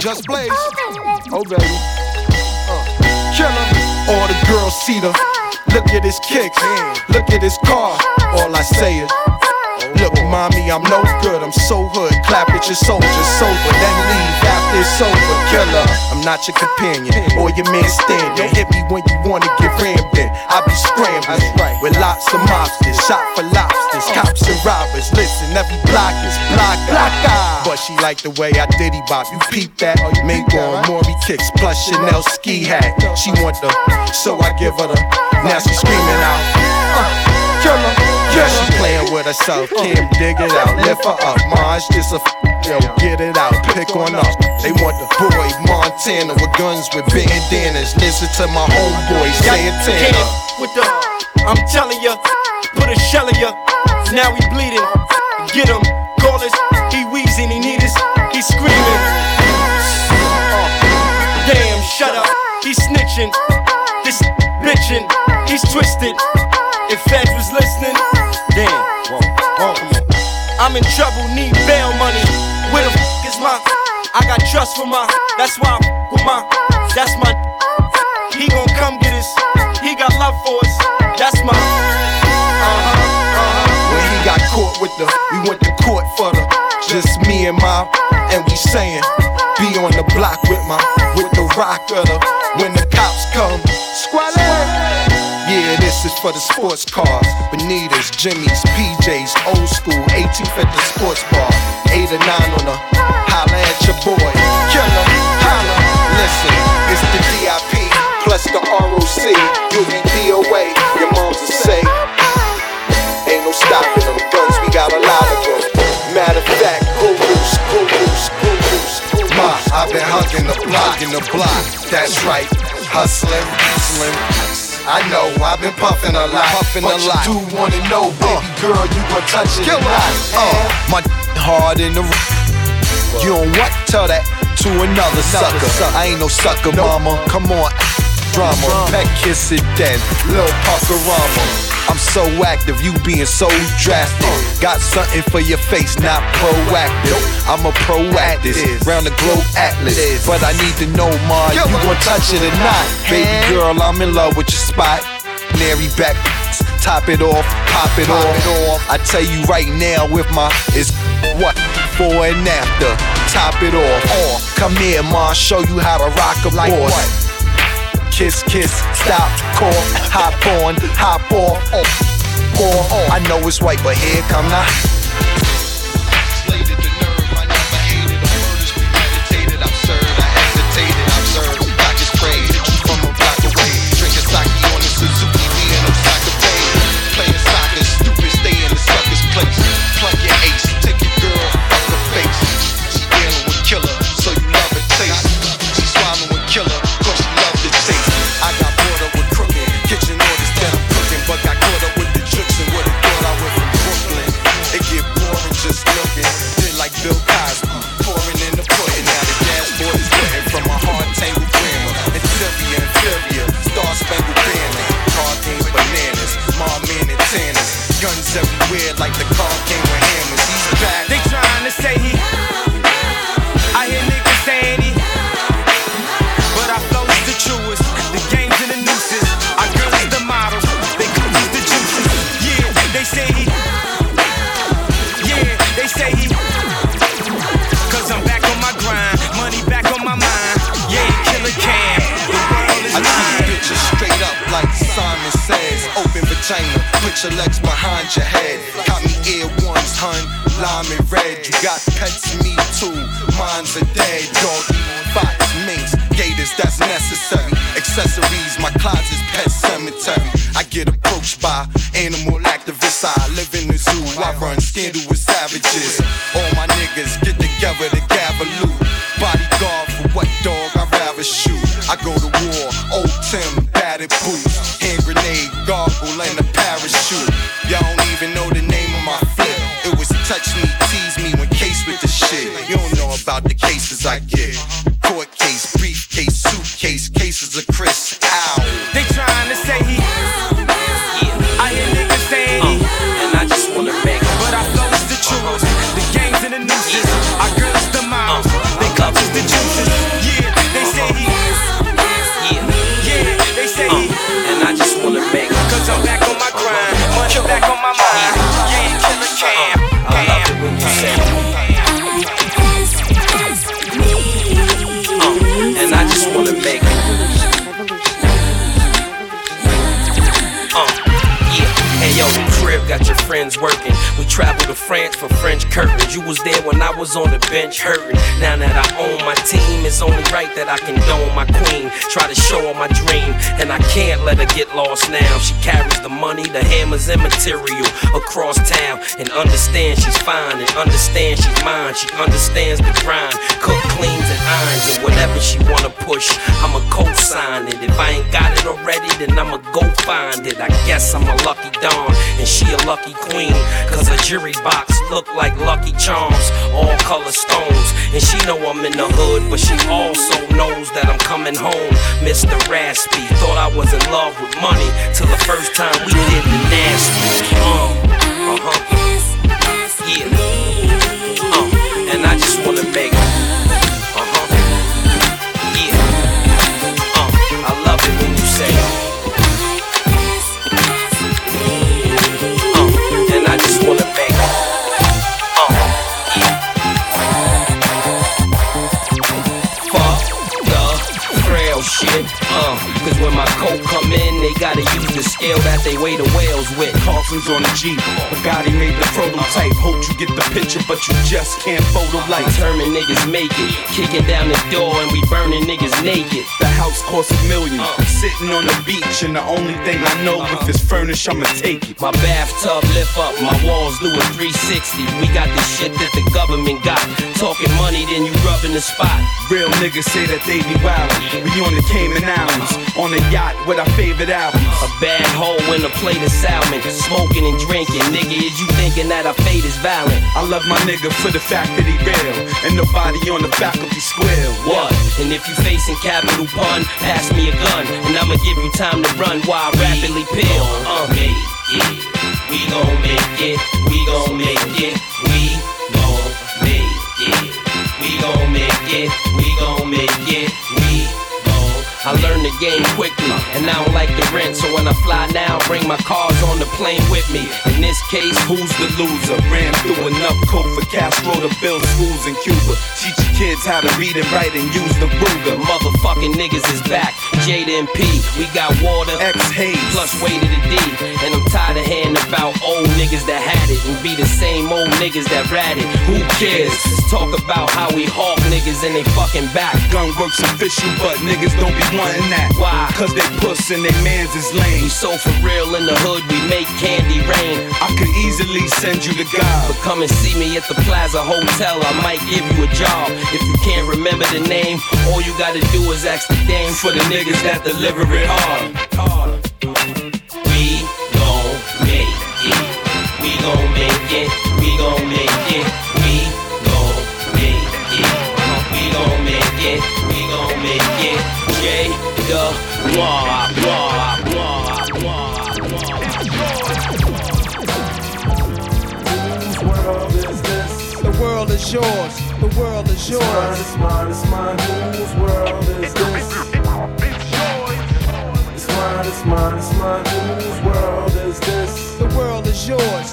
Just Blaze. Oh, baby. Uh. Killer. All the girls see the. Look at his kicks. Look at his car. All I say is. Look, mommy, I'm no good. I'm so hood. Clap at your soldiers, sober, then leave after it's over. Killer, I'm not your companion or your man standing. Hit me when you wanna get rammed in. I be scrambling with lots of mobsters, shot for lobsters, cops and robbers. Listen, every block is block, block eye. But she like the way I diddy bop. You peep that? Mink on Maury kicks plus Chanel ski hat. She want the, so I give her the. Now she screaming out. Uh, killer. Yeah, playing with herself. Kim, dig it out, lift her up. Mars just a f- yo, get it out, pick on up. They want the boy Montana with guns with bandanas. Listen to my homeboy Santana. With the, I'm telling ya, put a shell in ya. Now he bleeding. Get him, call us. He wheezing, he need us. He screaming. Damn, shut up. He snitching. This bitching. He's twisted. If feds was listening, damn. I'm in trouble, need bail money. Where the f is my? I got trust for my. That's why I f with my. That's my. He gon' come get us. He got love for us. That's my. Uh huh. Uh-huh. When he got caught with the, we went to court for the, just me and my, and we saying, be on the block with my, with the rock of the, when the for the sports cars. Bonitas, Jimmy's, PJs, old school, 18th at the sports bar. 8 or 9 on the holla at your boy. Killer, holla. Listen, it's the DIP plus the ROC. You'll be DOA, your mom's will say. Ain't no stopping them guns, we got a lot of them. Matter of fact, gurus, gurus, gurus, gurus. Ma, I've been hugging the block, in the block. That's right, hustling, hustling. I know, I've been puffing a lot, puffing a lot. You do wanna know, baby girl, you gon' touch it or not? Uh, my hard in the. You don't what? Tell that to another sucker. I ain't no sucker, mama. Come on, drama. Peck kiss it then. Lil Puckarama. I'm so active, you being so drastic. Got something for your face, not proactive. I'm a proactive, round the globe atlas. But I need to know, ma, you gon' touch it or not? Baby girl, I'm in love with your spot. Nary back, top it off, pop it off. I tell you right now, with my is what before and after. Top it off. Come here, ma, show you how to rock a Like boy. what? Kiss, kiss, stop, call, hop on, hop off, off, off. I know it's white, but here come the. Uh, yeah. Hey yo, Travel to France for French curtains. You was there when I was on the bench hurting. Now that I own my team, it's only right that I condone my queen. Try to show her my dream, and I can't let her get lost now. She carries the money, the hammers, and material across town. And understand she's fine, and understand she's mine. She understands the grind. Cook, cleans, and irons, and whatever she wanna push, I'ma co-sign it. If I ain't got it already, then I'ma go find it. I guess I'm a lucky dawn, and she a lucky queen. Cause a jury box look like Lucky Charms, all color stones. And she know I'm in the hood, but she also knows that I'm coming home. Mr. Raspy, thought I was in love with money till the first time we did the nasty. Uh, uh-huh. Yeah. Uh, and I just wanna make shit up. Cause when my coat come in, they gotta use the scale that they weigh the whales with. Carson's on the Jeep, Bugatti made the prototype. Hope you get the picture, but you just can't photo like. Determined niggas make it, kicking down the door and we burning niggas naked. The house costs a million, uh. sitting on the beach, and the only thing I know if it's furnished, I'ma take it. My bathtub lift up, my walls do a 360. We got the shit that the government got. Talking money, then you rubbing the spot. Real niggas say that they be wildin'. We on the Cayman Islands, on a yacht with our favorite albums. A bad hoe in a plate of salmon, smoking and drinking. Nigga, is you thinking that our fate is violent? I love my nigga for the fact that he real, and nobody on the back of faculty square. What? And if you facing capital pun, pass me a gun, and I'ma give you time to run while I rapidly peel. Uh, make it. We gon' make it. We gon' make it. We gon' make it. We gon' make it. We gon' make it. I learned the game quickly, and I don't like the rent. So when I fly now, bring my cars on the plane with me. In this case, who's the loser? Ran through enough coke for Castro to build schools in Cuba. Teach your kids how to read and write and use the Ruger. Motherfucking niggas is back. Jada and P, we got water, X Hayes, plus way to the D. And I'm tired of hearing about old niggas that had it and be the same old niggas that ratted. Who cares? Talk about how we hawk niggas and they fucking back. Gun works official, but niggas don't be wanting that. Why? Cause they puss and they mans is lame. We so for real in the hood, we make candy rain. I could easily send you to God. But come and see me at the Plaza Hotel, I might give you a job. If you can't remember the name, all you gotta do is ask the dame for the niggas that deliver it hard. We gon' make it. We gon' make it. We gon' make it. World is? The world is yours. The world is yours. It's mine, it's mine, it's mine. Whose world is this? It's mine, it's mine, it's mine. Whose world is this? The world is yours.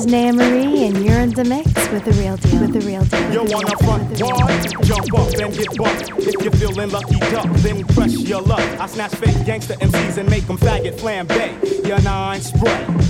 Is Naya Marie, and you're in the mix with the real deal. With the real deal. Yo, on the front wall, jump up and get bucked. If you're feeling lucky duck, then press your luck. I snatch fake gangster MCs and make them faggot flambe. Your nine spray.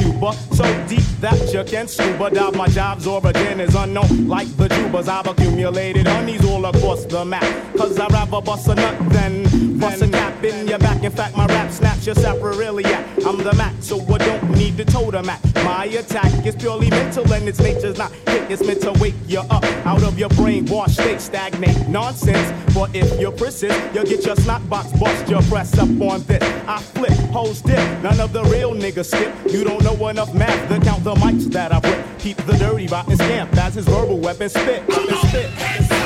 So deep that you can scuba dive. My job's origin is unknown, like the Jubas. I've accumulated honeys all across the map. Cause I'd rather bust a nut than bust a cap in your back. In fact, my rap snaps your sacroiliac. I'm the Mac, so I don't need to totem at. My attack is purely mental and its nature's not hit. It's meant to wake you up out of your brainwash state, stagnate nonsense. But if you're persist, you'll get your snot box bust. Your press up on this. I flip, hoes dip. None of the real niggas skip. You don't know enough math to count the mics that I rip. Keep the dirty rotten scamp as his verbal weapon spit. Weapon spit.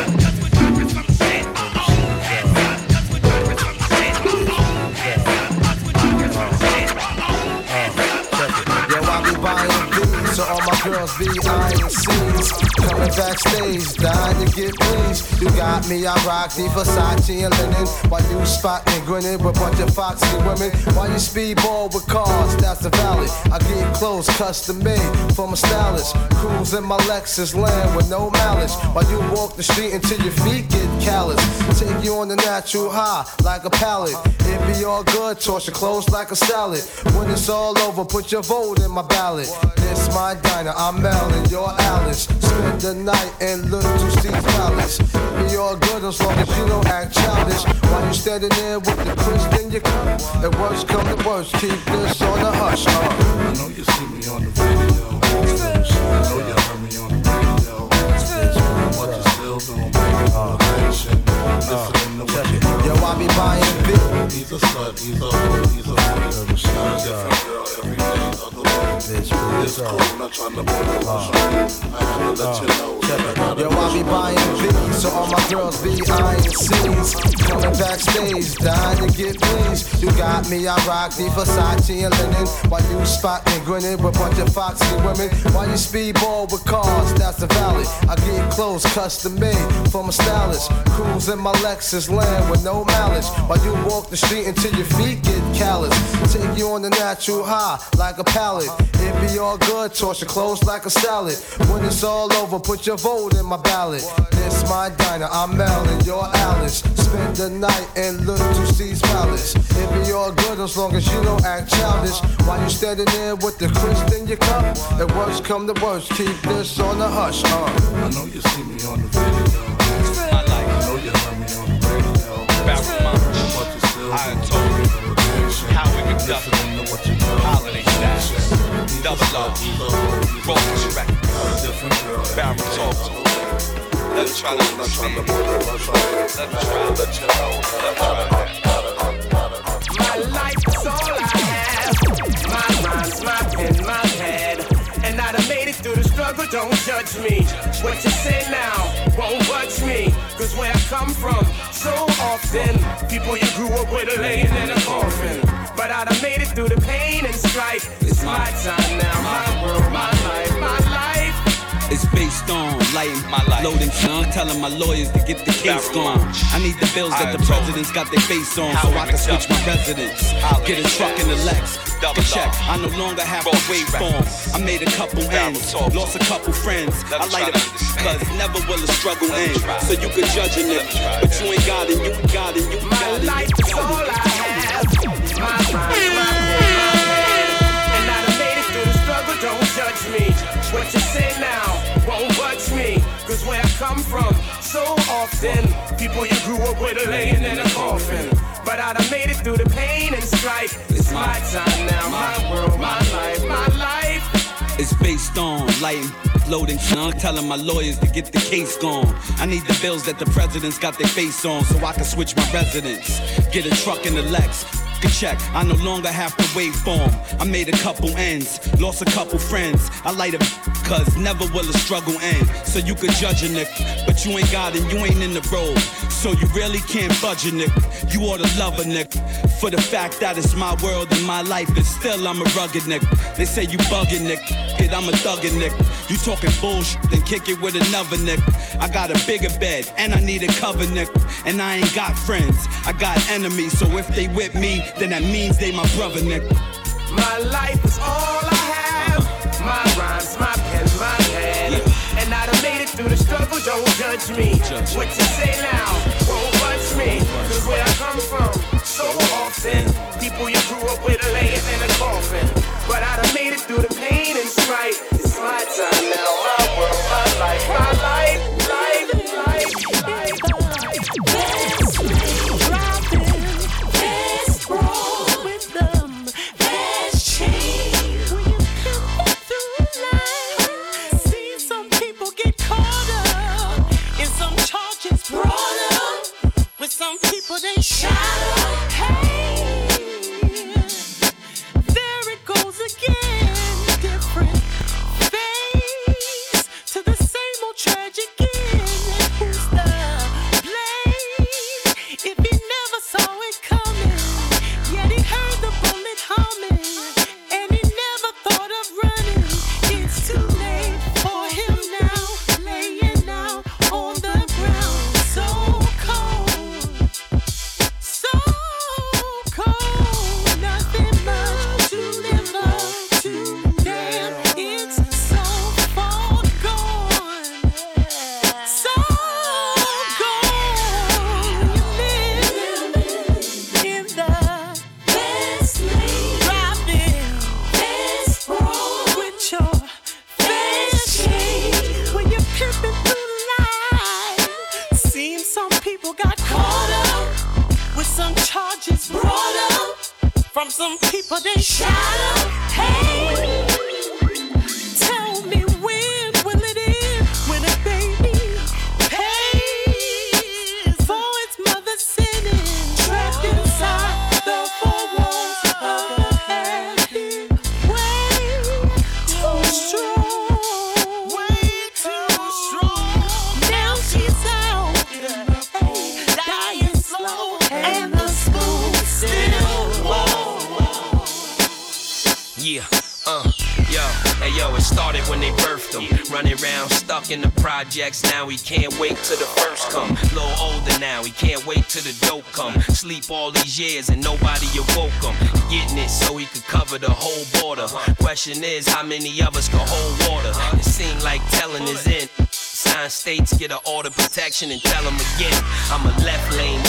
So all my girls scenes. Coming backstage, dying to get pleased. You got me, I rock the Versace and linen. While you spotting, grinning with a bunch of foxy women. While you speedball with cars, that's the valley. I get clothes custom made from a stylist. Cruise in my Lexus land with no malice. While you walk the street until your feet get callous. Take you on the natural high like a pallet. It be all good, toss your clothes like a salad. When it's all over, put your vote in my ballot. This my diner, I'm and you're Alice. Spend the night and look to see Palace. Be all good as long as you don't act childish. While you standing there with the crisp in your cup. And worst come to worst, keep this on the hush. Uh. I know you see me on the video. I know you heard me on the radio. But you still don't bring it on attention. Listening to what you heard. Yo, I be buying big. He's a slut, he's a hoe, he's a freak. This cool, not trying to put uh, uh, it on I had to let you know that I got Yo, I be buying beats, so all my girls be eyeing scenes. Coming backstage, dying to get pleased. You got me, I rock the Versace and linen. While you spotting, grinning with a bunch of foxy women. While you speedball with cars, that's the valley. I get clothes custom made from a stylist. Cruise in my Lexus land with no malice. While you walk the street until your feet get callous. Take you on the natural high like a pallet. It be all good, toss your clothes like a salad. When it's all over, put your vote in my ballot. This my diner, I'm Mel and you're Alice. Spend the night in Little Steve's Palace. It be all good as long as you don't act childish. While you standing there with the crisp in your cup. And worst come to worst, keep this on the hush. Uh. I know you see me on the video. I know you heard me on the radio. But you still don't bring what you heard. Holiday a Double girl every Barrel Talk. of the week. Let me try to Not trying to understand. put it Let me try. Let you know that I got. My life is all I don't judge me. What you say now won't budge me. Cause where I come from, so often, people you grew up with are laying in a coffin. But I done made it through the pain and strife. It's my time now, my world, my life, my life. It's based on lighting My life. loading son, telling my lawyers to get the case Barrel gone. I need the bills that the told presidents got their face on, so I can switch my McDuffie. residence. Holiday Get a truck in the Lex. Double check. I no longer have to Focus wait for 'em. Records. I made a couple Barrel ends, lost a couple friends. I me light try up cause never will a struggle Let me end. So you could judge a Let me nigga, but you ain't got it, you got it, you My got it. life you is got all. I have. My rhymes, my judge me. What you say now won't budge me. Cause where I come from, so often, people you grew up with are laying in a coffin. But I done made it through the pain and strife. It's my time now, my world, my life, my life. It's based on lighting, loading son, telling my lawyers to get the case gone. I need the bills that the presidents got their face on, so I can switch my residence. Get a truck in the Lex. Check. I no longer have to wait for 'em. I made a couple ends, lost a couple friends. I light a cause never will a struggle end. So you could judge a nigga, but you ain't got and you ain't in the road. So you really can't budge a nigga. You ought to love a nigga. For the fact that it's my world and my life, and still I'm a rugged nigga. They say you bugging nigga, kid, I'm a thuggin' nigga. You talking bullshit, then kick it with another nigga. I got a bigger bed, and I need a cover nigga. And I ain't got friends, I got enemies. So if they with me, then that means they my brother nigga. My life is all I have. My rhymes, my pen, my hand. And I done made it through the struggle, don't judge me. What you say now won't budge me. Cause where I come from, so often, people you grew up with are laying in a coffin. But I done made it through the pain and strife. It's my time now, my world, my life, my life, Little older now, he can't wait till the dope come. Sleep all these years and nobody awoke him. Getting it so he could cover the whole border. Question is, how many of us can hold water? It seemed like telling is in. Sign states, get an order protection and tell them again. I'm a left lane.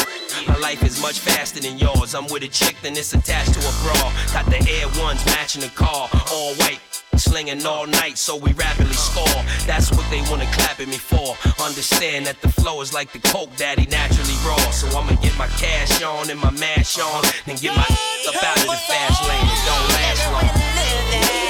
My life is much faster than yours. I'm with a chick, then it's attached to a bra. Got the Air Ones matching the car, all white. Slinging all night, so we rapidly score. That's what they wanna clap at me for. Understand that the flow is like the coke daddy naturally raw. So I'ma get my cash on and my mash on, then get my up out of the fast lane. It don't last long.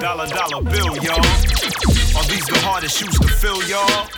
Dollar dollar bill, y'all. Are these the hardest shoes to fill, y'all?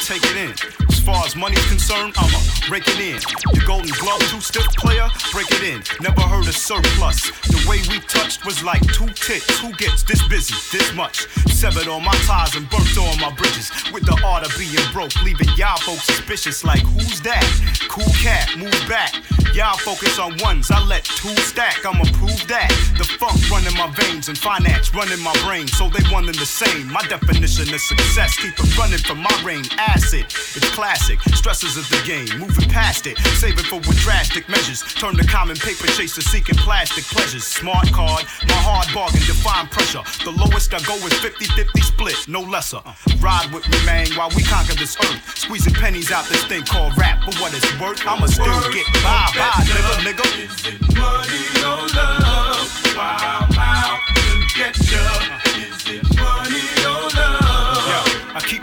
Take it in. As far as money's concerned, I'ma break it in. The golden glove, two stiff player, break it in. Never heard of surplus. The way we touched was like two tits. Who gets this busy, this much? Severed all my ties and burnt all my bridges. With the art of being broke, leaving y'all folks suspicious. Like, who's that? Cool cat, move back. Y'all focus on ones, I let two stack. I'ma prove that. The funk running my veins and finance running my brain. So they one the same. My definition of success, keep it running from my reign. Acid, it's classic. Stresses of the game, moving past it. Saving for with drastic measures. Turn the common paper chaser seeking plastic pleasures. Smart card, my hard bargain, define pressure. The lowest I go is 50 50 split, no lesser. Ride with me, man, while we conquer this earth. Squeezing pennies out this thing called rap. For what it's worth, I'ma still get by, by, nigga, nigga. Is it Money or love, wow, wow,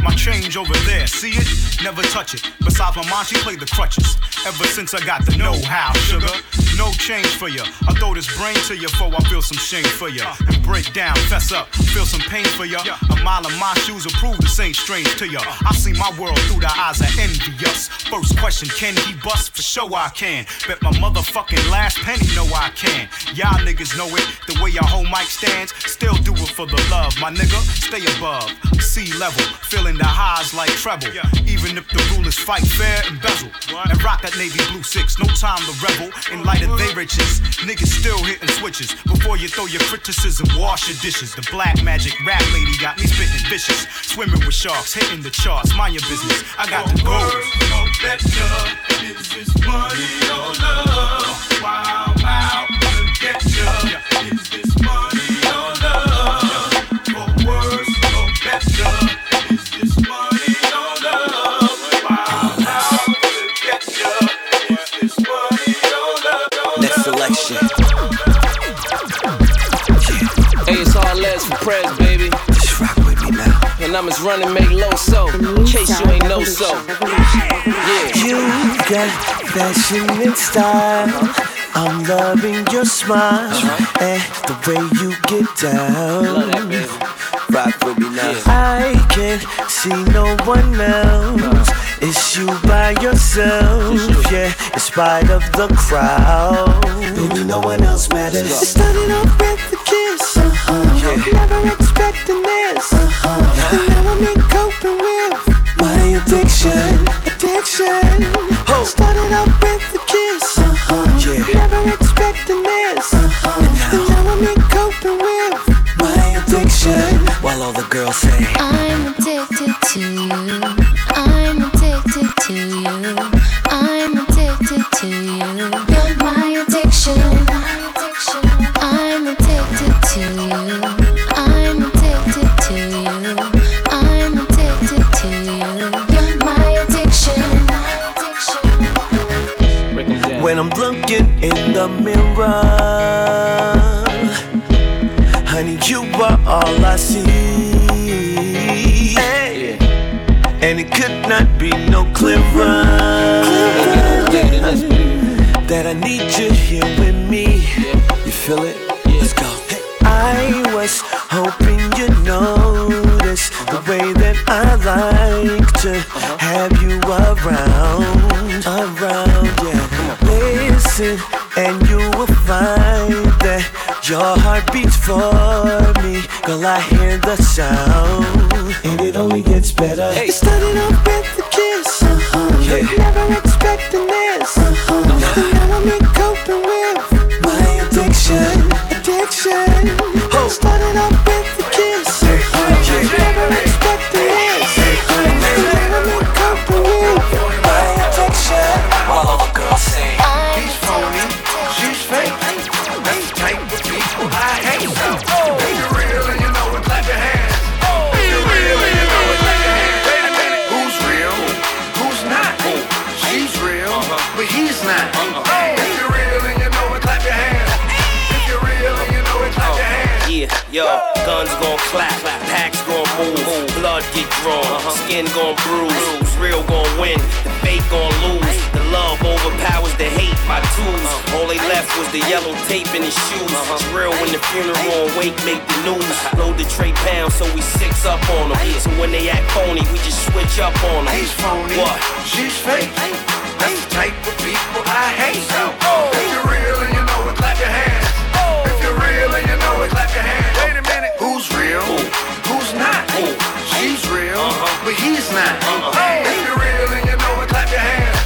my change over there. See it? Never touch it. Besides, my mom, she played the crutches. Ever since I got the know how, sugar. No change for ya. I throw this brain to ya before I feel some shame for ya. And break down, fess up, feel some pain for ya. A mile of my shoes will prove this ain't strange to ya. I see my world through the eyes of envious. First question, can he bust? For sure I can. Bet my motherfucking last penny know I can. Y'all niggas know it. The way your whole mic stands, still do it for the love. My nigga, stay above. Sea level, feeling the highs like treble. Even if the rule is fight fair and bezel. And rock that navy blue six, no time to rebel. In light of they riches, niggas still hitting switches. Before you throw your criticism, wash your dishes. The black magic rap lady got me spitting vicious. Swimming with sharks, hitting the charts. Mind your business, I got the gold. No better. Is this money or love? Wow, wow, to get ya. And I'm as running, make low so. In case you ain't know so. Yeah. You got fashion and style. I'm loving your smile and the way you get down. Rock with me now. I can't see no one else. It's you by yourself, yeah. In spite of the crowd, baby, no one else matters. It started off with a kiss, uh-huh. Never expecting this, uh-huh. And now I'm in coping with my addiction, addiction. Started off with a kiss, uh-huh. Never expecting this, uh-huh. And now I'm in coping with my addiction. While all the girls say, I'm addicted to you. I'm addicted to you. I'm addicted to you. You're my addiction. The mirror, honey, you are all I see. Hey. And it could not be no clearer that I need you here with me. You feel it? Let's go. I was hoping you'd notice the way that I like to have you around, around. Yeah. Listen, your heart beats for me. Girl, I hear the sound, and it only gets better. It started off with a kiss. Uh-huh. Never expecting. Get drawn, skin gon' bruise, real gon' win, the fake gon' lose, the love overpowers the hate by twos. All they left was the yellow tape in his shoes. It's real when the funeral and wake make the news. Load the tray pound so we six up on them. So when they act phony, we just switch up on them. He's phony, What? she's fake. That's the type of people I hate. So, if you're real and you know it, clap your hands. Oh. If you're real and you know it, clap your hands. Wait a minute, who's real? Who's not? She's real, but he's not. Uh-huh. If you're real and you know it, clap your hands.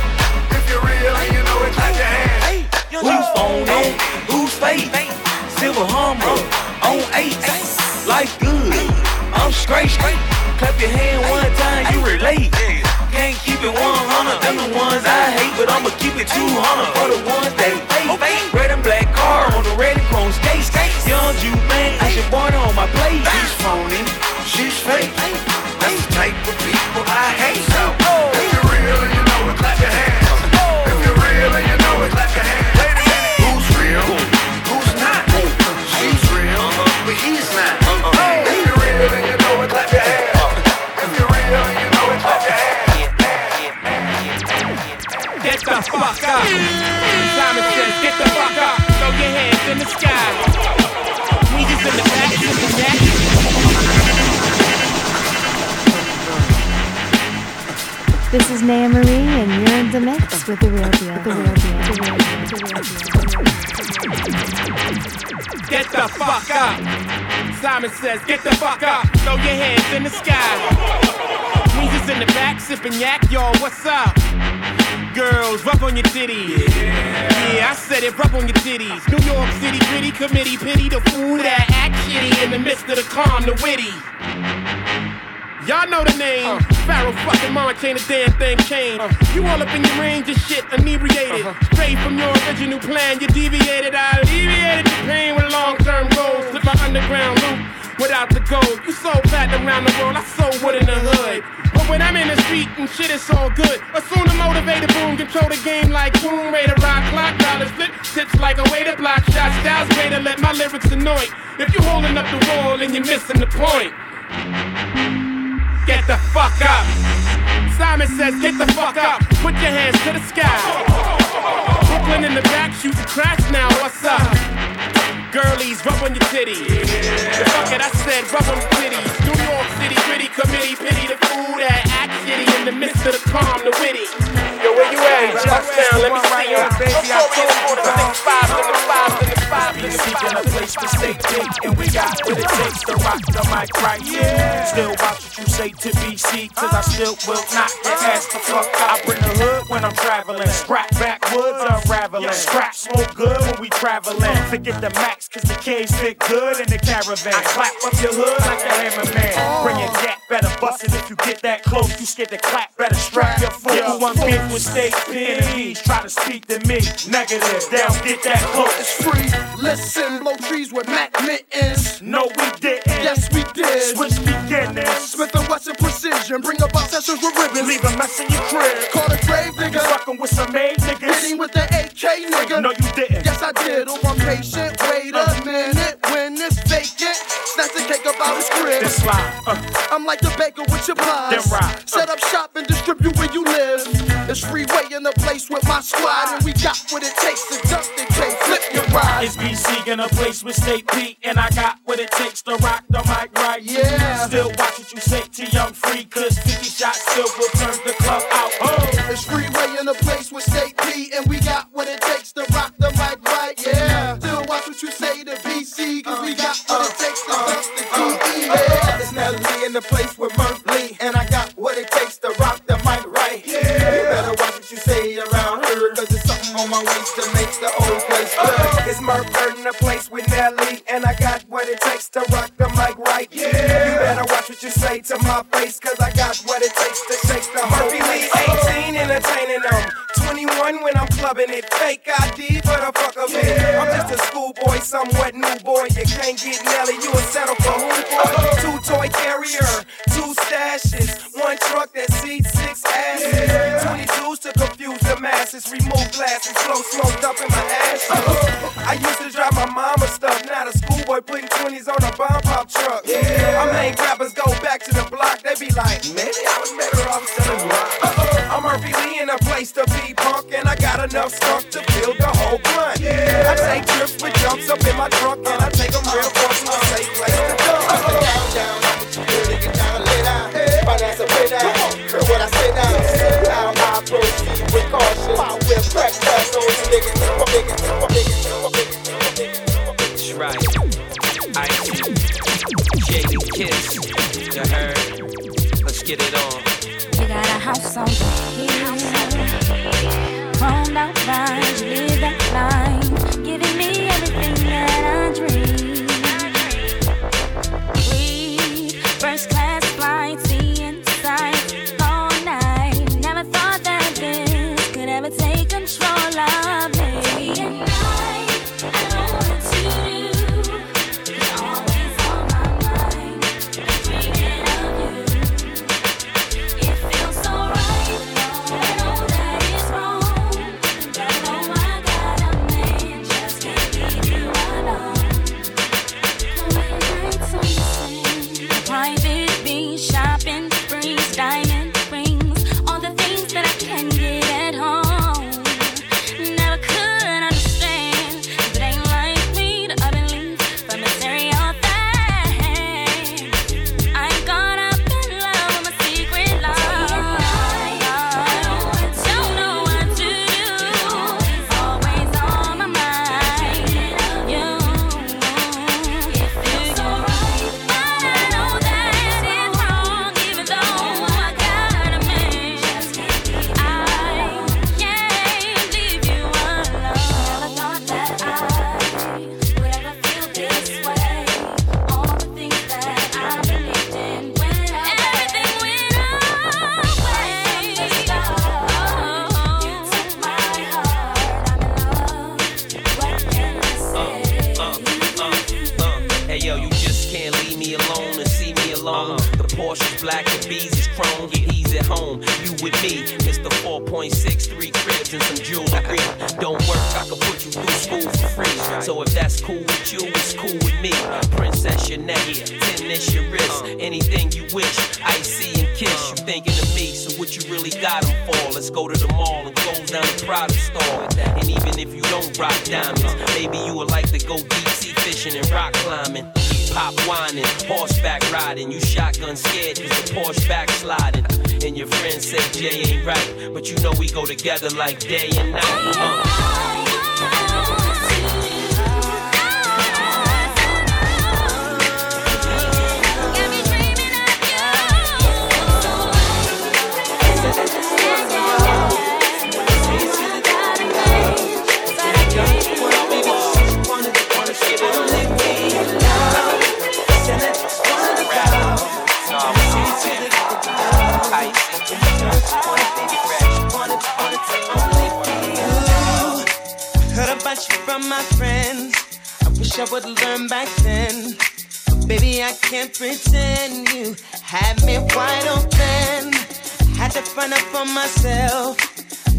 If you're real and you know it, clap your hands. Who's phony? Who's fake? Silver Hummer on eight. Life good. I'm straight. Clap your hand one time, you relate. Can't keep it 100. Them the ones I hate, but I'ma keep it 200 for the ones that fake. With the real deal. The real deal. The real deal. The real deal. Get the fuck up. Simon says, get the fuck up. Throw your hands in the sky. We just in the back sipping yak, y'all. What's up? Girls, rub on your titties. Yeah. I said it, rub on your titties. New York City gritty committee, pity the fool that act shitty in the midst of the calm, the witty. Y'all know the name. Pharoahe fucking Monch ain't a damn thing changed. You all up in your range of shit, inebriated. Uh-huh. Straight from your original plan, you deviated. I alleviated the pain with long term goals. Slip my underground loop without the gold. You so platinum around the world, I so wood in the hood. But when I'm in the street and shit, it's all good. Assume the motivated boom, control the game like boom, Tomb Raider, rock clock, dollars flip, tips like a way to block shots. Styles way to let my lyrics annoy. If you holding up the wall and you're missing the point. Get the fuck up. Simon says, get the fuck up. Put your hands to the sky. Brooklyn in the back, shoot the crash now. What's up? Girlies, rub on your titties. The fuck it, I said, rub on your titties. New York City gritty committee, pity the fool that act shitty in the midst of the calm, the witty. Yo, where you at? Bust down, let me see you. Baby, I told you the five in the five in the five in the Seeking a place to stay deep, and we got what it takes to rock the mic right. Yeah. Still watch what you say to BC, cause I still will not asked the fuck. I bring the hood when I'm traveling. Scrap backwoods unraveling. Scrap smoke good when we traveling. Forget the max, cause the K's fit good in the caravan. I clap up your hood like a hammer man. Oh. Bring your gat, better bust it if you get that close. You scared to clap, better strap your foot. Who want beef with state enemies? Try to speak to me. Negative, down, get that close. It's free. Listen, blow trees with Mac mittens. No, we didn't. Yes, we did. Switch beginnings. Smith and Wesson precision. Bring about sessions with ribbons. Leave a mess in your crib. Call a grave digger. Fucking with some made niggas. Hitting with the AK nigga. No, you didn't. Yes, I did. Oh, I'm patient. Wait a minute. When it's vacant, snatch the cake about his crib. Then slide. Uh, I'm like the baker with your pies. Then ride set up shop and distribute where you live. It's freeway in the place with my squad, and we got what it takes to dust the case, flip your ride. It's BC in a place with state P, and I got what it takes to rock the mic right. Yeah. Still watch what you say to young free, cause 50 shots still will turn the club out. Oh. It's freeway in a place with state P, and we got what it takes to rock the mic right. Yeah. Still watch what you say to BC, cause uh, we got uh, what it takes to uh, dust the uh, uh, yeah. It's Natalie in the place with Murphy. My makes the old place good. It's Murph in the place with Nelly, and I got what it takes to rock the mic right. You better watch what you say to my face, cause I got what it takes to shake the whole Murphy Lee, 18, entertaining them. 21 when I'm clubbing it, fake ID for the fuck of it. I'm just a schoolboy, somewhat new boy. You can't get Nelly, you a settle for who boy? Two toy carrier, But you know we go together like day and night. Uh. Wish I would learn back then. Baby, I can't pretend you had me wide open. Had to find out for myself.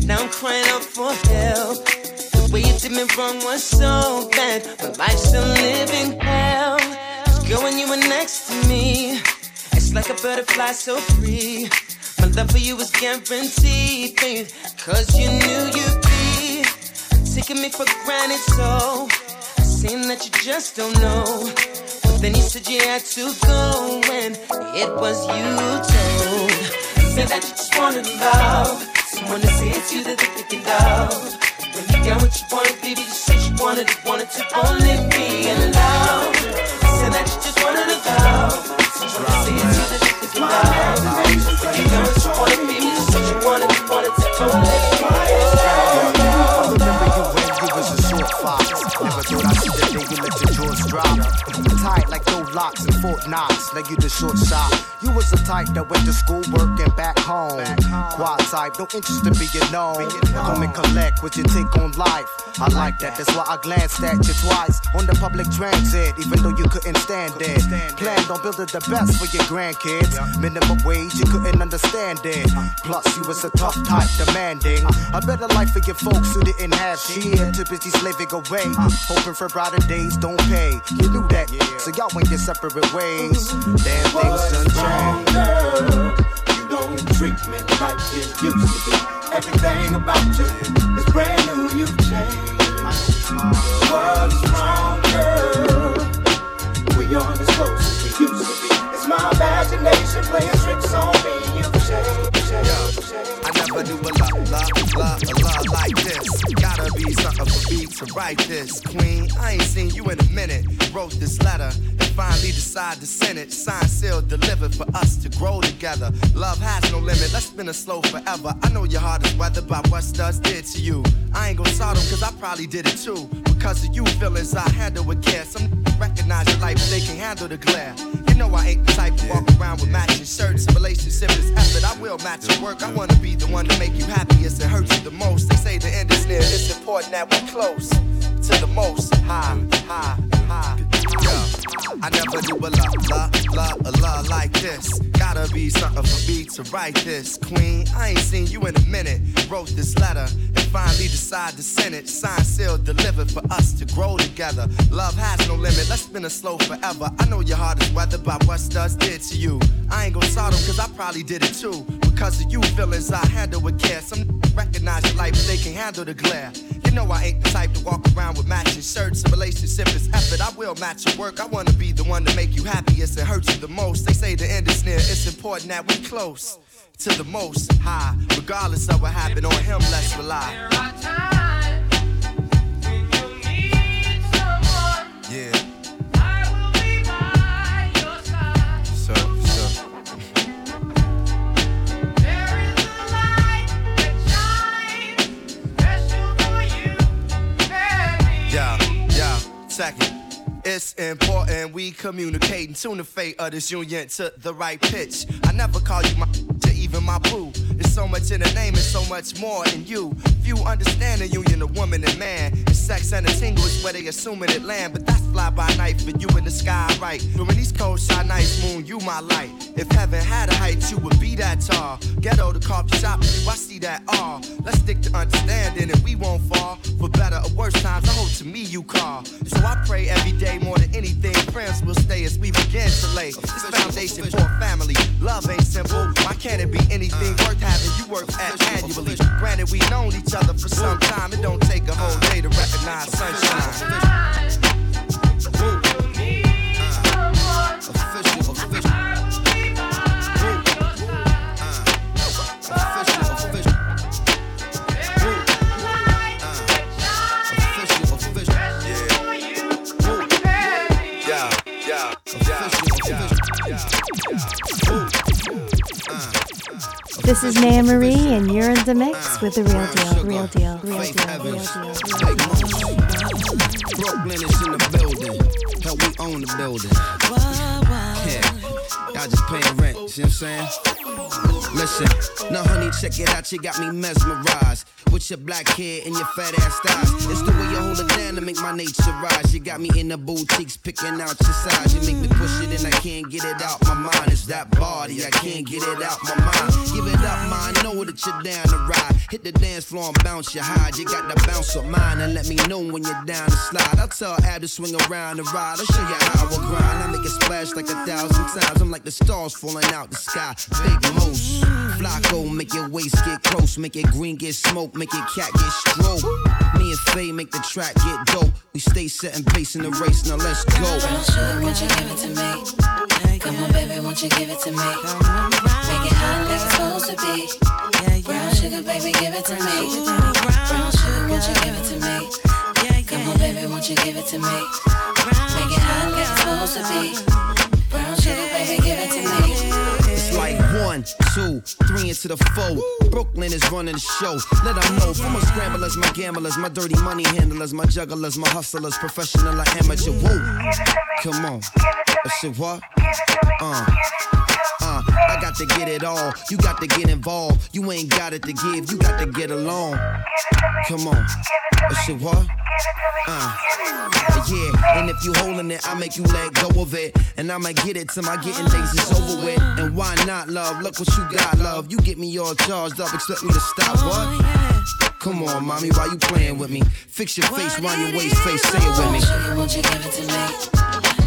Now I'm crying out for help. The way you did me wrong was so bad, but life's still living hell. girl, when you were next to me, it's like a butterfly so free. My love for you was guaranteed, babe, cause you knew you'd be taking me for granted, so Seemed that you just don't know. But then you said you had to go, and it was you told. Said that you just wanted love, someone to say it's you that they're thinking of. When you got what you wanted, baby, you said you wanted it, wanted to only be in love. Said that you just wanted a love, someone to say it's you that they're thinking of. When you got what you wanted, baby, you said you wanted it, wanted to only. drop they're locks and Fort Knox, like you the short shot. You was the type that went to school, work and back home. Quiet type, no interest in being known. Come and collect what you take on life. I like that, that's why I glanced at you twice on the public transit, even though you couldn't stand it. Planned on building the best for your grandkids. Minimum wage, you couldn't understand it. Uh-huh. Plus, you was a tough type, demanding uh-huh. a better life for your folks who didn't have shit. Too busy slaving away, uh-huh. hoping for brighter days don't pay. You knew that, so y'all went your separate ways. Damn things done changed. Girl, you don't treat me like you used to be. Everything about you is brand new. You've changed. What's wrong, girl? We aren't as close as we used to be. It's my imagination playing tricks on me. You've changed. changed, changed. Never knew a love, love, love, a love like this. Gotta be something for me to write this. Queen, I ain't seen you in a minute. Wrote this letter and finally decided to send it. Signed, sealed, delivered for us to grow together. Love has no limit, let's spin it slow forever. I know your heart is weathered by what studs did to you. I ain't gon' start 'em cause I probably did it too. Because of you feelings I handle with care. Some recognize your life, they can handle the glare. You know I ain't the type to walk around with matching shirts. Relationship is effort, I will match your work. I wanna be the one to make you happiest and hurt you the most. They say the end is near, it's important that we're close to the most high, high, high. I never do a love, love, love, a love like this. Gotta be something for me to write this. Queen, I ain't seen you in a minute. Wrote this letter and finally decided to send it. Signed, sealed, delivered for us to grow together. Love has no limit, let's spin it slow forever. I know your heart is weathered by what studs did to you. I ain't gon' start 'em cause I probably did it too. Because of you feelings I handle with care. Some recognize your life, they can handle the glare. You know I ain't the type to walk around with matching shirts. A relationship is will match your work. I wanna be the one to make you happiest and hurt you the most. They say the end is near, it's important that we close to the most high. Regardless of what happened on him, let's rely. It's important we communicate and tune the fate of this union to the right pitch. I never call you my to even my boo. There's so much in the name and so much more in you. Few understand the union of woman and man. It's sex and a tingle is where they assuming it land. But that's fly by night for you in the sky, right? During these cold shot nights, moon, you my light. If heaven had a height, you would be that tall. Ghetto to coffee shop, you, I see that all. Let's stick to understanding and we won't fall. For better or worse times, I hope to me you call. So I pray every day more than anything. Friends will stay as we begin to lay this foundation for a family. Love ain't simple. Why can't it be anything worth having you work at annually? Granted, we've known each other for some time. It don't take a whole day to recognize sunshine. This is Naya Marie, and you're in the mix with the real deal, real deal, real deal, real deal. Brooklyn is in the building. Hell, we own the building. Y'all just paying rent, see what I'm saying? Listen, now honey, check it out, you got me mesmerized. With your black hair and your fat ass thighs. It's the way you hold it down to make my nature rise. You got me in the boutiques picking out your size. You make me push it and I can't get it out my mind. It's that body, I can't get it out my mind. Give it up, man, know that you're down to ride. Hit the dance floor and bounce your hide. You got the bounce of mine and let me know when you're down to slide. I'll tell Ab to swing around and ride. I'll show you how I grind. I make it splash like a thousand times. I'm like the stars falling out the sky. Big moose. Flacco, make your waist get close. Make it green get smoke. Make it cat get stroke. Me and Faye make the track get dope. We stay setting pace in the race. Now let's go. Sugar, won't you give it to me? Come on, baby, won't you give it to me? Make it hot like it's supposed to be. Brown sugar, baby, give it to me. Brown sugar, won't you give it to me? Come on, baby, won't you give it to me? Make it hot like it's supposed to be. Give it to me. It's like one two, three into the four. Brooklyn is running the show. Let them know. For my scramblers, my gamblers, my dirty money handlers, my jugglers, my hustlers, professional or amateur. Whoa. Come on. I said what? Uh. Uh, I got to get it all. You got to get involved. You ain't got it to give. You got to get along. Come on. I said what? Uh, yeah, and if you holding it, I make you let go of it. And I'ma get it till my getting days is over with. And why not, love? Look what you got, love. You get me all charged up, expect me to stop, what? Come on, mommy, why you playing with me? Fix your face, wind your waist, face, say it with me. Sugar, won't you give it to me?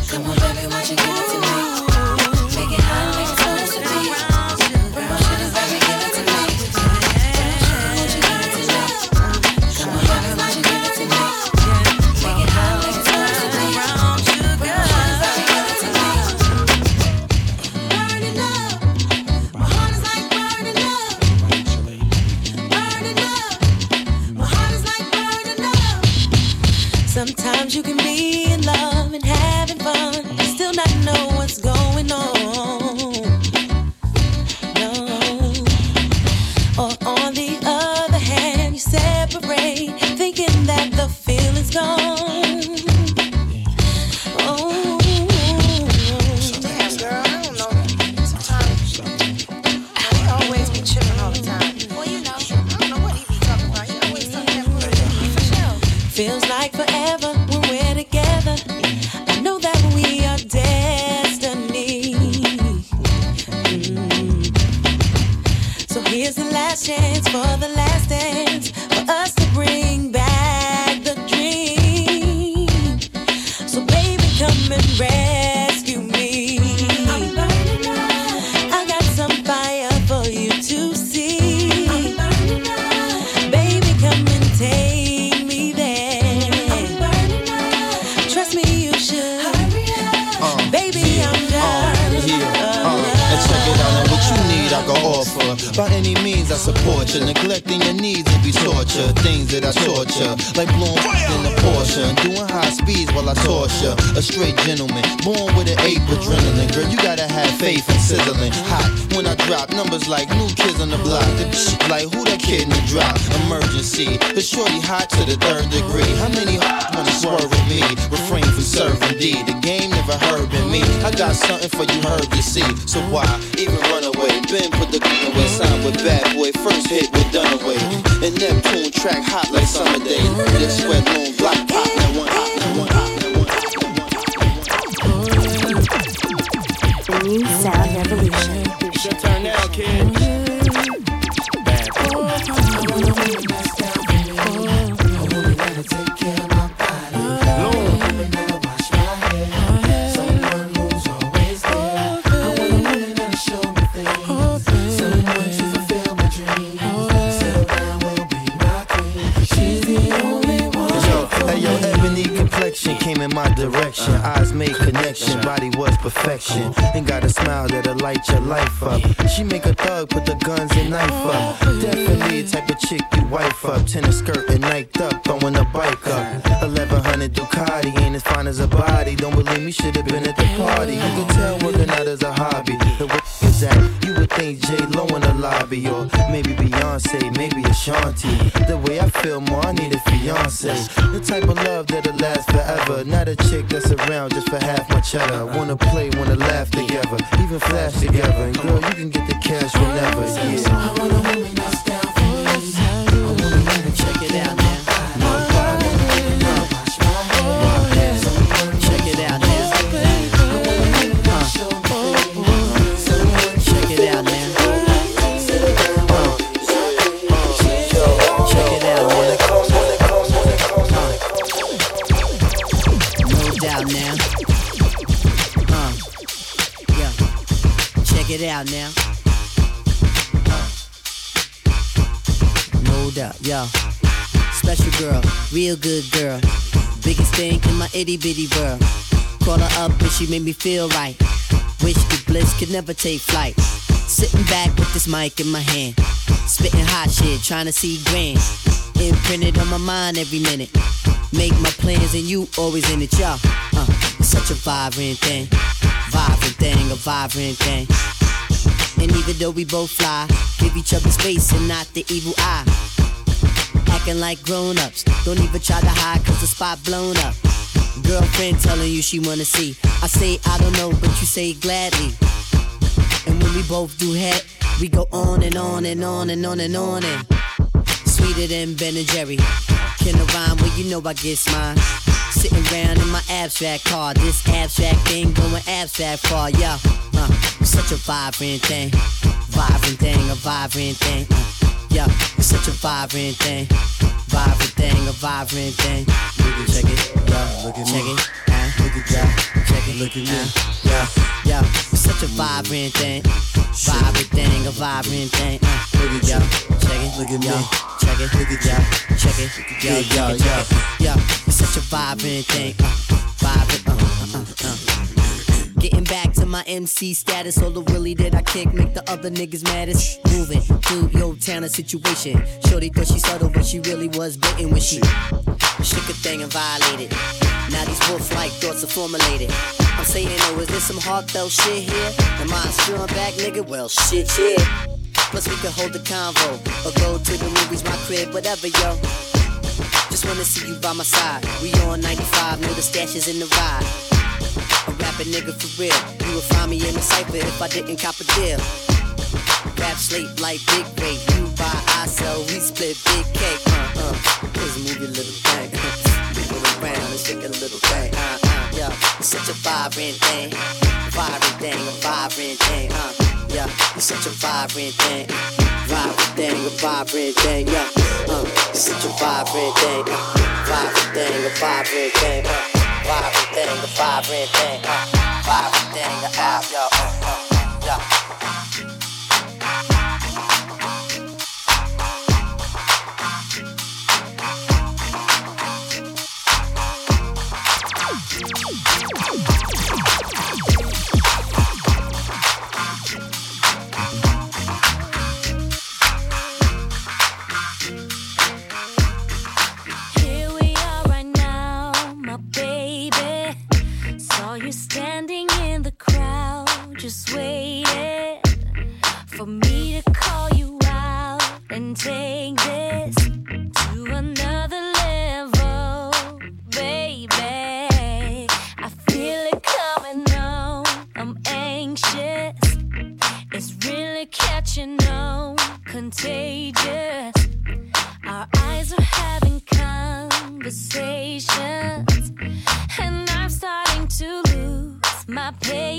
Come on, baby, won't you give it to me? Like who that kid in the drop? Emergency, the shorty hot to the third degree. How many wanna swerve with me? Refrain from serving D. The game never heard in me. I got something for you heard to see. So why even run away? Ben put the gun away. Signed with bad boy. First hit with Dunaway. And Neptune track hot like summer day. This sweat moon block pop. Now one hot. Now one hot. New sound revolution. It's your turn now, kid. Made body was perfection. And got a smile that'll light your life up. She make a thug, put the guns and knife up. Definitely type of chick you wife up. Tennis skirt and niked up, throwing a bike up. 1100 Ducati ain't as fine as a body. Don't believe me, should've been at the party. You can tell working out is a hobby. The is you would think J Lo in the lobby, or maybe Beyonce, maybe Ashanti. The way I feel more, I need a fiance. The type of love that'll last forever. Not a chick that's around just for half my cheddar. Wanna play, wanna laugh together, even flash together. And girl, you can get the cash whenever. Yeah. I want a down for me. I want a woman, check it out Out now. No doubt, yo. Special girl, real good girl. Biggest thing in my itty bitty world. Call her up and she made me feel right. Wish the bliss could never take flight. Sitting back with this mic in my hand. Spitting hot shit, trying to see grand. Imprinted on my mind every minute. Make my plans and you always in it, y'all. Uh, such a vibrant thing. Vibrant thing, a vibrant thing. And even though we both fly, give each other space and not the evil eye. Acting like grown ups, don't even try to hide cause the spot blown up. Girlfriend telling you she wanna see. I say I don't know, but you say gladly. And when we both do head, we go on and on and on and on and on and sweeter than Ben and Jerry. Can I rhyme? Well, you know I get mine. Sitting around in my abstract car, this abstract thing going abstract far, yeah. Uh, such a vibrant thing, vibrant thing, a vibrant thing. Uh, yeah, it's such a vibrant thing, vibrant thing, a vibrant thing. Look at check it, yeah, look at check me. it, uh, look at yeah, check it, look at me, yeah, yeah. It's such a vibrant thing, vibrant thing, a vibrant thing. Uh, look at yeah, check it, look at me, check it, look at yeah, check it, yeah, yeah, yeah, yeah. It's such a vibrant thing, uh, vibrant, uh, uh, uh, uh. Getting back to my MC status, all the willy that I kick make the other niggas maddest. Moving through your town of situation. Shorty thought she subtle, but she really was bitten when she shook a thing and violated. Now these wolf-like thoughts are formulated. I'm saying, oh, is there some heartfelt shit here? Am I strong back nigga? Well, shit, yeah. Plus we could hold the convo or go to the movies, my crib, whatever, yo. Just wanna see you by my side. We on 95, know the stash is in the ride. A nigga for real. You would find me in the cypher if I didn't cop a deal. Rap slate like Big Ray. You buy, I sell, we split big cake. Uh uh. Just move your little thing. Move it around and shake a little thing. Uh uh. Yeah. It's such a vibrant thing. Vibrant thing, a vibrant thing. Uh. Yeah. It's such a vibrant thing. Vibrant thing, a vibrant thing. Yeah. Uh. It's such a vibrant thing. Vibrant thing, a vibrant thing. Uh. Vibrant thing, a vibrant thing. Vibrant thing, a out, yo.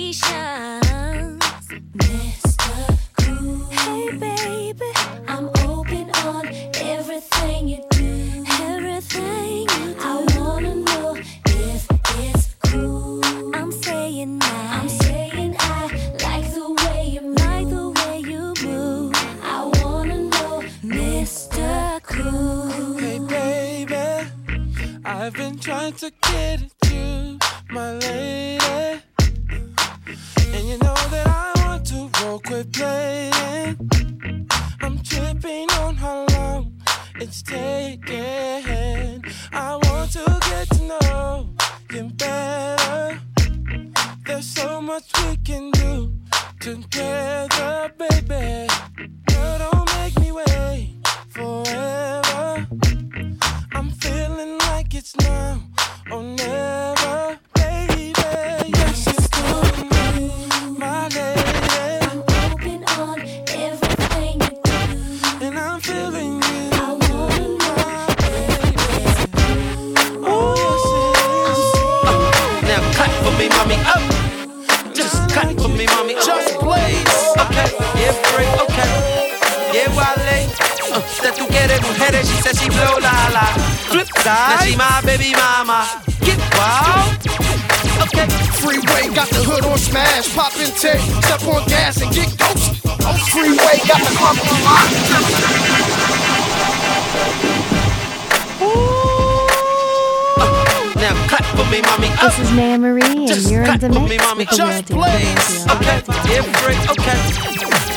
Patience. Mr. Cool. Hey, baby,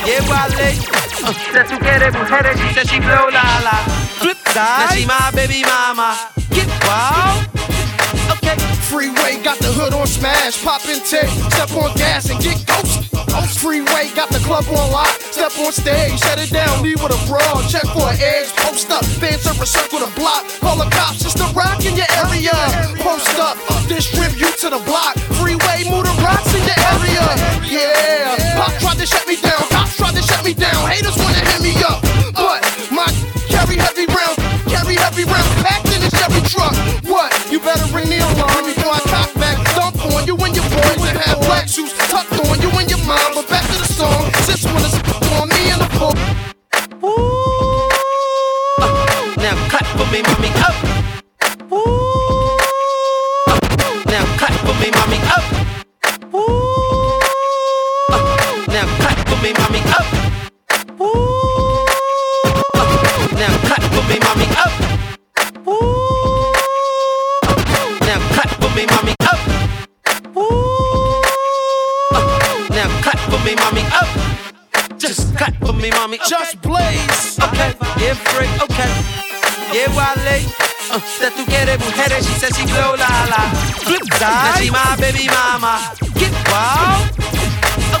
Yeah, Wale. Uh, that tú quieres mujeres, she said she blow la la. Flip side. Now she my baby mama. Get wild. Okay. Freeway got the hood on smash, pop in tape, step on gas and get ghost. Freeway got the club on lock, step on stage, shut it down, leave with a brawl, check for an edge, post up, fans circle circle the block, call the cops, it's the rock in your area. Post up, distribute to the block, freeway move the rocks in your area. Yeah, pop tried to shut me down, tried to shut me down, haters wanna hit me up, but my carry heavy rounds, carry heavy rounds, packed in this Chevy truck. What? You better ring the alarm before I cock back, dump on you and your boys and have black shoes tucked on you and your mom. But back to the song, since when it's on me and the book. Now clap for me, mommy, up. Now clap for me, mommy, up. Now clap for me, mommy, clap for me, mommy. Just blaze. Okay, yeah, free, okay. Yeah, Wale. Uh, that tú quieres mujeres, she said she blow la la. Flip side. Now she my baby mama. Get wild.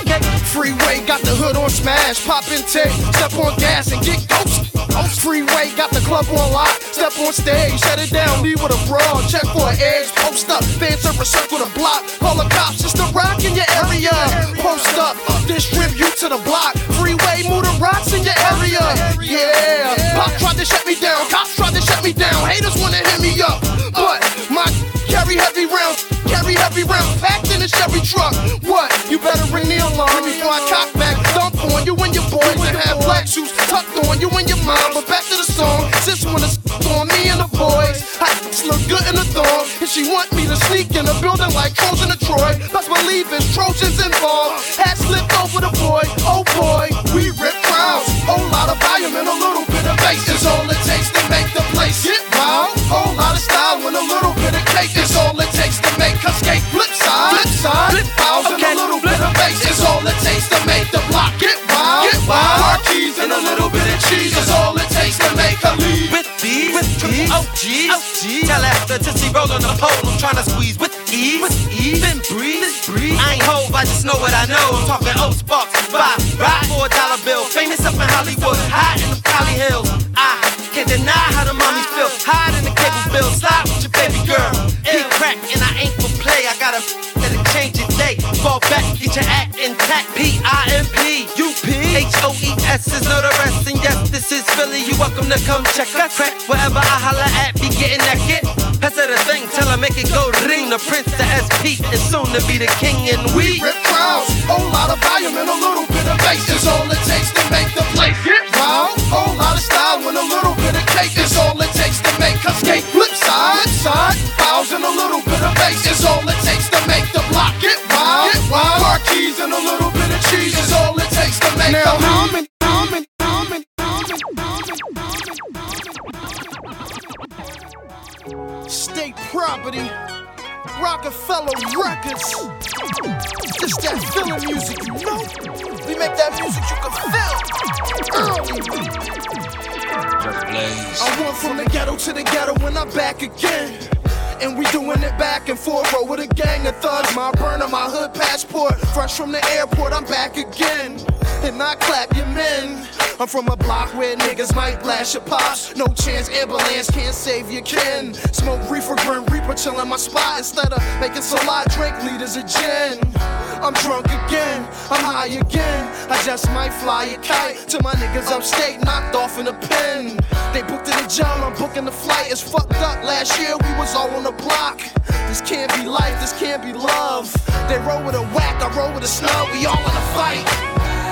Okay. Freeway got the hood on smash, pop in take, step on gas and get ghost. Freeway got the club on lock, step on stage, shut it down, leave with a brawl, check for an edge, post up, fans circle circle the block, call the cops, it's the rock in your area. Post up, distribute to the block, freeway move the rocks in your area. Yeah, pop tried to shut me down, cops tried to shut me down, haters wanna hit me up, but my carry heavy rounds, carry heavy rounds, packed in a Chevy truck. What? You better ring the alarm before I cock boys have black shoes tucked on you and your mom. But back to the song, since when it's on me and the boys, I look good in the thong, and she want me to sneak in the building like Trojan to Troy. Best believe it's Trojans involved. Hat slipped over the boy, oh boy, we rip crowds. Whole lot of volume and a little bit of bass is all it takes to make the place get wild. Whole lot of style after Tootsie roll on the pole, I'm trying to squeeze with ease, with ease. Then breathe, breathe. I ain't hove, I just know what I know. I'm talking old sparks, five, right for a dollar bill. Famous up in Hollywood, high in the Cali Hills. I can't deny how the mommies feel. Hide in the cable bill, slide with your baby girl. He crack and I ain't for play. I got a that'll change your day. Fall back, get your act intact. P I M P U P H O E S is know the rest. And yes, this is Philly. You welcome to come check us. Crack wherever I holla at, be getting that get. Pass her the thing, tell her make it go ring. The prince, the SP, is soon to be the king. And we rip crowds, whole lot of volume and a little bit of bass is all it takes to make the place get wild. Whole lot of style and a little bit of cake is all it takes to make us skate. Flip side, flip side, fouls and a little bit of bass is all it takes to make the block get wild. Get wild. Car keys and a little bit of cheese is all it takes to make now, a how many, how many, how many, how many, State property, Roc-A-Fella Records. This that feeling music, you know. We make that music you can feel early. I went from the ghetto to the ghetto when I'm back again. And we doing it back and forth, bro, with a gang of thugs. My burner, my hood passport. Fresh from the airport, I'm back again. And I clap your men. I'm from a block where niggas might blast your pops. No chance, ambulance can't save your kin. Smoke reefer, grim reaper, chillin' my spot. Instead of making some salad, drink liters of gin. I'm drunk again, I'm high again. I just might fly a kite to my niggas upstate, knocked off in a pen. They booked in the job, I'm booking the flight. It's fucked up. Last year we was all on the block. This can't be life, this can't be love. They roll with a whack, I roll with a snub. We all in a fight.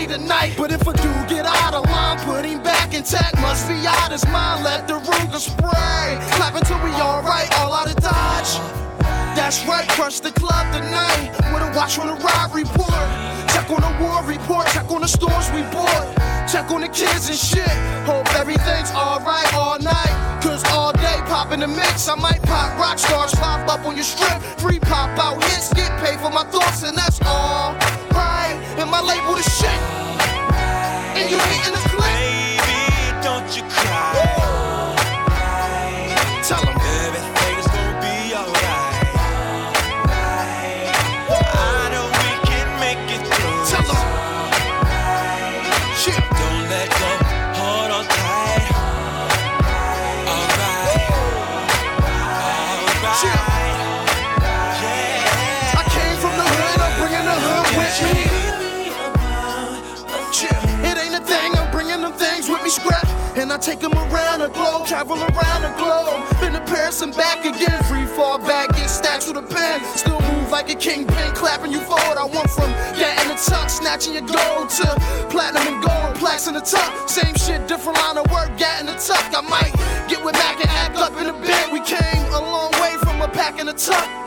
body tonight. But if a dude get out of line, put him back intact. Must be out his mind. Let the Ruger spray. Clap until we alright, all out of dodge. That's right, crush the club tonight. With a watch on the ride report. Check on the war report. Check on the stores we bought. Check on the kids and shit. Hope everything's alright all night. Cause all day pop in the mix. I might pop rock stars, pop up on your strip. Free pop out hits, get paid for my thoughts, and that's all. And my label the shit. And you hating the clip. take him around the globe, travel around the globe. Been to Paris and back again, free fall back, get stacks with a pen. Still move like a kingpin, clapping you for what I want from that in the tuck, snatching your gold to platinum and gold, plaques in the tuck. Same shit, different line of work, gat in the tuck. I might get with back and act up in the bit. We came a long way from a pack in the tuck.